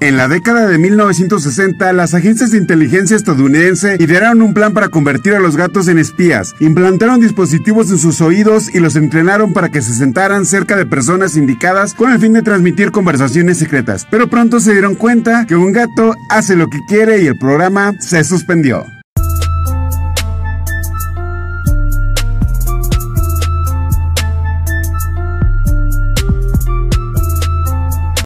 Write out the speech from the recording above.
En la década de 1960, las agencias de inteligencia estadounidense idearon un plan para convertir a los gatos en espías. Implantaron dispositivos en sus oídos y los entrenaron para que se sentaran cerca de personas indicadas con el fin de transmitir conversaciones secretas. Pero pronto se dieron cuenta que un gato hace lo que quiere y el programa se suspendió.